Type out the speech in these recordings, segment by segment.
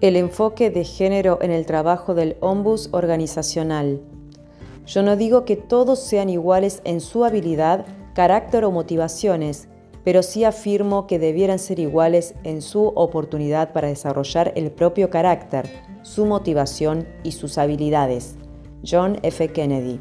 El enfoque de género en el trabajo del ombus organizacional. Yo no digo que todos sean iguales en su habilidad, carácter o motivaciones, pero sí afirmo que debieran ser iguales en su oportunidad para desarrollar el propio carácter, su motivación y sus habilidades. John F. Kennedy.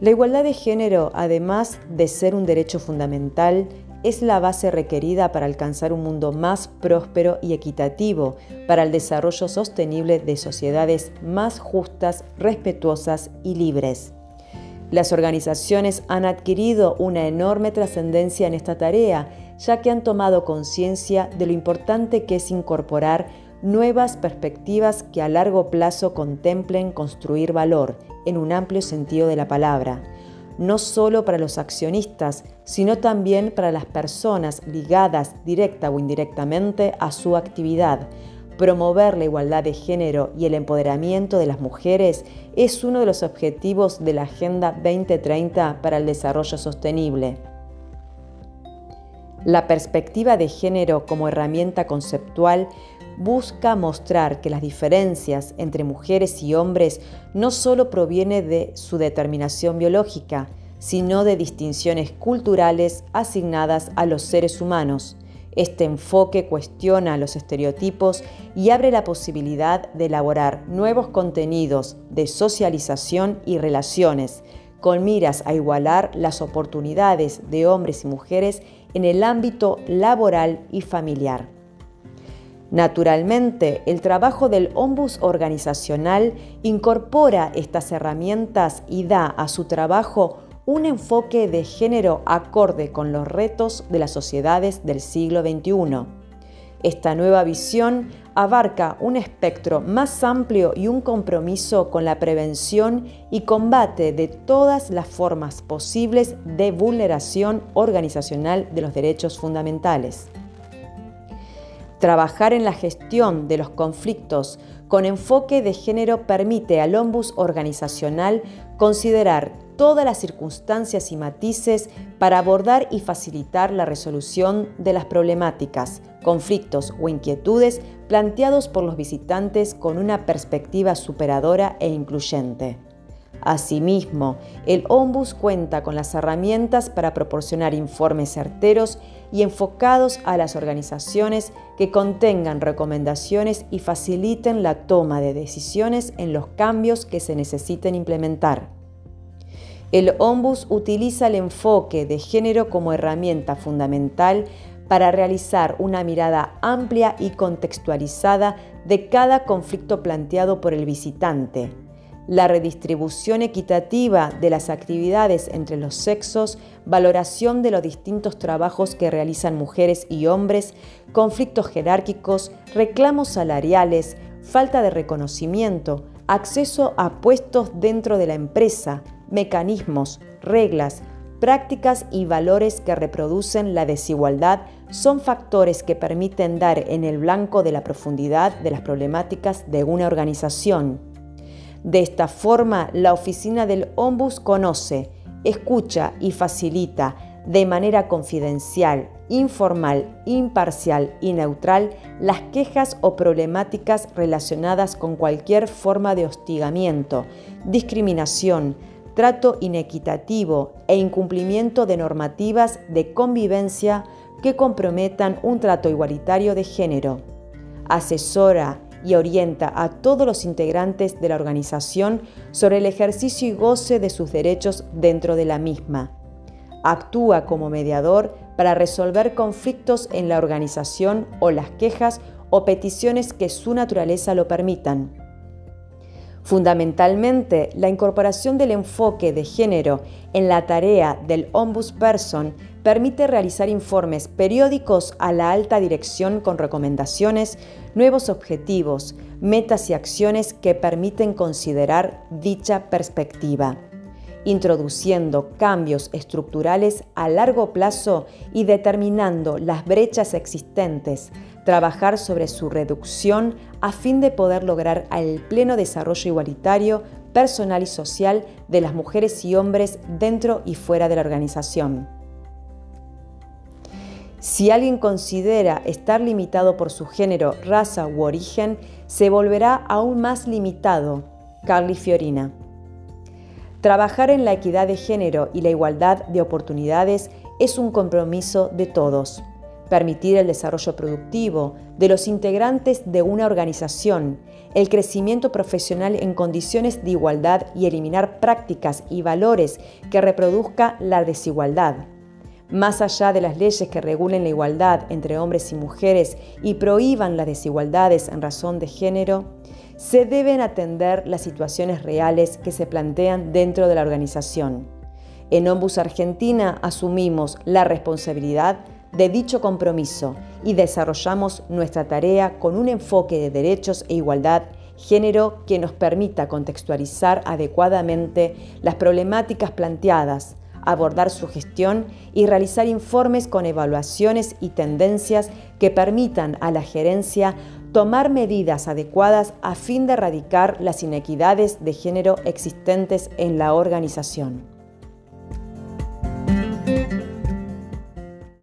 La igualdad de género, además de ser un derecho fundamental, es la base requerida para alcanzar un mundo más próspero y equitativo, para el desarrollo sostenible de sociedades más justas, respetuosas y libres. Las organizaciones han adquirido una enorme trascendencia en esta tarea, ya que han tomado conciencia de lo importante que es incorporar nuevas perspectivas que a largo plazo contemplen construir valor en un amplio sentido de la palabra, no solo para los accionistas, sino también para las personas ligadas directa o indirectamente a su actividad, Promover la igualdad de género y el empoderamiento de las mujeres es uno de los objetivos de la Agenda 2030 para el Desarrollo Sostenible. La perspectiva de género como herramienta conceptual busca mostrar que las diferencias entre mujeres y hombres no solo proviene de su determinación biológica, sino de distinciones culturales asignadas a los seres humanos este enfoque cuestiona los estereotipos y abre la posibilidad de elaborar nuevos contenidos de socialización y relaciones, con miras a igualar las oportunidades de hombres y mujeres en el ámbito laboral y familiar. Naturalmente, el trabajo del ombus organizacional incorpora estas herramientas y da a su trabajo un enfoque de género acorde con los retos de las sociedades del siglo XXI. Esta nueva visión abarca un espectro más amplio y un compromiso con la prevención y combate de todas las formas posibles de vulneración organizacional de los derechos fundamentales. Trabajar en la gestión de los conflictos con enfoque de género permite al ombus organizacional considerar todas las circunstancias y matices para abordar y facilitar la resolución de las problemáticas, conflictos o inquietudes planteados por los visitantes con una perspectiva superadora e incluyente. Asimismo, el Ombus cuenta con las herramientas para proporcionar informes certeros y enfocados a las organizaciones que contengan recomendaciones y faciliten la toma de decisiones en los cambios que se necesiten implementar. El Ombus utiliza el enfoque de género como herramienta fundamental para realizar una mirada amplia y contextualizada de cada conflicto planteado por el visitante. La redistribución equitativa de las actividades entre los sexos, valoración de los distintos trabajos que realizan mujeres y hombres, conflictos jerárquicos, reclamos salariales, falta de reconocimiento, acceso a puestos dentro de la empresa, mecanismos, reglas, prácticas y valores que reproducen la desigualdad son factores que permiten dar en el blanco de la profundidad de las problemáticas de una organización. De esta forma, la oficina del Ombus conoce, escucha y facilita de manera confidencial, informal, imparcial y neutral las quejas o problemáticas relacionadas con cualquier forma de hostigamiento, discriminación, trato inequitativo e incumplimiento de normativas de convivencia que comprometan un trato igualitario de género. Asesora y orienta a todos los integrantes de la organización sobre el ejercicio y goce de sus derechos dentro de la misma. Actúa como mediador para resolver conflictos en la organización o las quejas o peticiones que su naturaleza lo permitan Fundamentalmente, la incorporación del enfoque de género en la tarea del ombudsperson permite realizar informes periódicos a la alta dirección con recomendaciones, nuevos objetivos, metas y acciones que permiten considerar dicha perspectiva introduciendo cambios estructurales a largo plazo y determinando las brechas existentes, trabajar sobre su reducción a fin de poder lograr el pleno desarrollo igualitario, personal y social de las mujeres y hombres dentro y fuera de la organización. Si alguien considera estar limitado por su género, raza u origen, se volverá aún más limitado. Carly Fiorina. Trabajar en la equidad de género y la igualdad de oportunidades es un compromiso de todos. Permitir el desarrollo productivo de los integrantes de una organización, el crecimiento profesional en condiciones de igualdad y eliminar prácticas y valores que reproduzca la desigualdad. Más allá de las leyes que regulen la igualdad entre hombres y mujeres y prohíban las desigualdades en razón de género, se deben atender las situaciones reales que se plantean dentro de la organización. En Ombus Argentina asumimos la responsabilidad de dicho compromiso y desarrollamos nuestra tarea con un enfoque de derechos e igualdad género que nos permita contextualizar adecuadamente las problemáticas planteadas, abordar su gestión y realizar informes con evaluaciones y tendencias que permitan a la gerencia tomar medidas adecuadas a fin de erradicar las inequidades de género existentes en la organización.